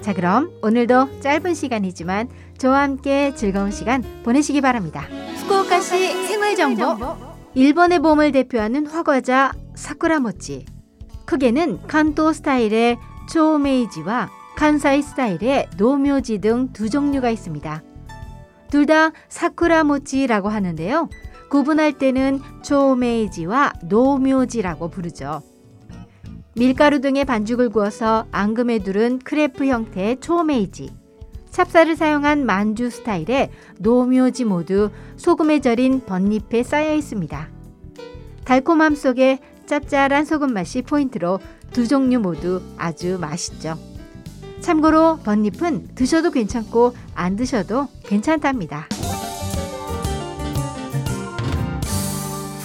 자, 그럼 오늘도 짧은 시간이지만 저와 함께 즐거운 시간 보내시기 바랍니다. 후쿠오카시 생활 정보. 일본의 봄을 대표하는 화과자 사쿠라모치. 크게는 간토 스타일의 초메이지와 칸사이 스타일의 노묘지 등 두 종류가 있습니다. 둘 다 사쿠라모치라고 하는데요. 구분할 때는 초메이지와 노묘지라고 부르죠. 밀가루 등의 반죽을 구워서 앙금에 두른 크레프 형태의 초메이지, 찹쌀을 사용한 만주 스타일의 도묘지 모두 소금에 절인 벚잎에 싸여 있습니다. 달콤함 속에 짭짤한 소금 맛이 포인트로 두 종류 모두 아주 맛있죠. 참고로 벚잎은 드셔도 괜찮고 안 드셔도 괜찮답니다.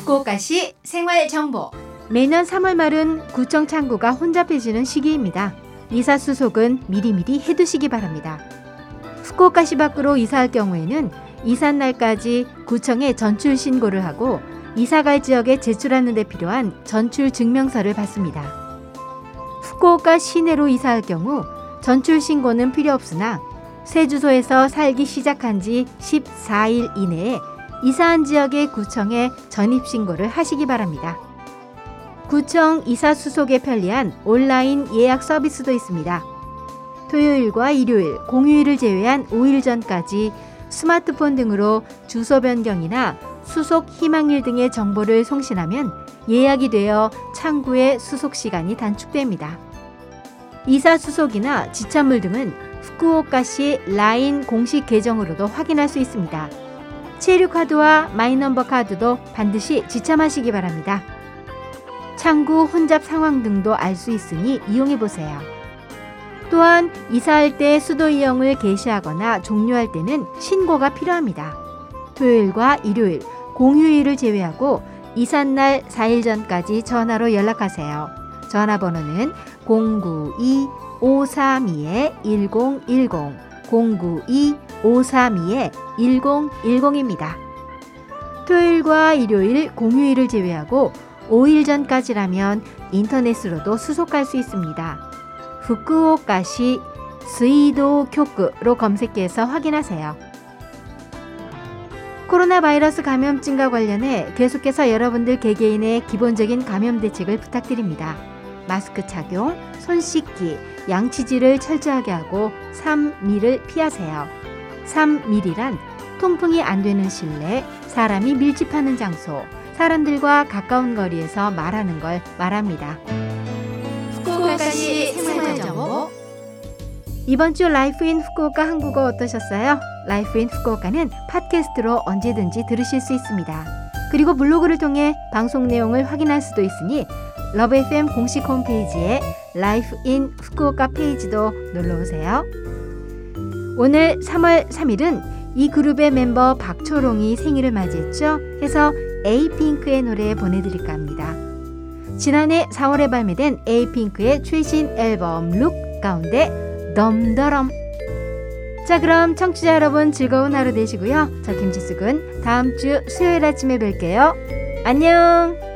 후쿠오카시 생활 정보. 매년 3월 말은 구청 창구가 혼잡해지는 시기입니다. 이사 수속은 미리미리 해두시기 바랍니다. 후쿠오카시 밖으로 이사할 경우에는 이삿 날까지 구청에 전출 신고를 하고 이사갈 지역에 제출하는 데 필요한 전출 증명서를 받습니다. 후쿠오카 시내로 이사할 경우 전출 신고는 필요 없으나 새 주소에서 살기 시작한 지 14일 이내에 이사한 지역의 구청에 전입 신고를 하시기 바랍니다. 구청 이사 수속에 편리한 온라인 예약 서비스도 있습니다. 토요일과 일요일, 공휴일을 제외한 5일 전까지 스마트폰 등으로 주소 변경이나 수속 희망일 등의 정보를 송신하면 예약이 되어 창구의 수속 시간이 단축됩니다. 이사 수속이나 지참물 등은 후쿠오카시 라인 공식 계정으로도 확인할 수 있습니다. 체류 카드와 My Number 카드도 반드시 지참하시기 바랍니다. 창구 혼잡 상황 등도 알 수 있으니 이용해 보세요. 또한 이사할 때 수도 이용을 개시하거나 종료할 때는 신고가 필요합니다. 토요일과 일요일, 공휴일을 제외하고 이삿날 4일 전까지 전화로 연락하세요. 전화번호는 092-532-1010, 092-532-1010입니다. 토요일과 일요일, 공휴일을 제외하고 5일 전까지라면 인터넷으로도 수속할 수 있습니다. 후쿠오카시 스이도 교구로 검색해서 확인하세요. 코로나 바이러스 감염증과 관련해 계속해서 여러분들 개개인의 기본적인 감염 대책을 부탁드립니다. 마스크 착용, 손 씻기, 양치질을 철저하게 하고 3미를 피하세요. 3밀이란 통풍이 안 되는 실내, 사람이 밀집하는 장소, 사람들과 가까운 거리에서 말하는 걸 말합니다. 후쿠오카시 생활정보 이번 주 Life in Fukuoka 한국어 어떠셨어요? Life in Fukuoka는 팟캐스트로 언제든지 들으실 수 있습니다. 그리고 블로그를 통해 방송 내용을 확인할 수도 있으니 Love FM 공식 홈페이지에 Life in Fukuoka 페이지도 놀러 오세요. 오늘 3월 3일은 이 그룹의 멤버 박초롱이 생일을 맞이했죠. 해서 에이핑크의 노래 보내드릴까 합니다. 지난해 4월에 발매된 에이핑크의 최신 앨범 룩 가운데 덤더럼 자 그럼 청취자 여러분 즐거운 하루 되시고요. 저 김지숙은 다음 주 수요일 아침에 뵐게요. 안녕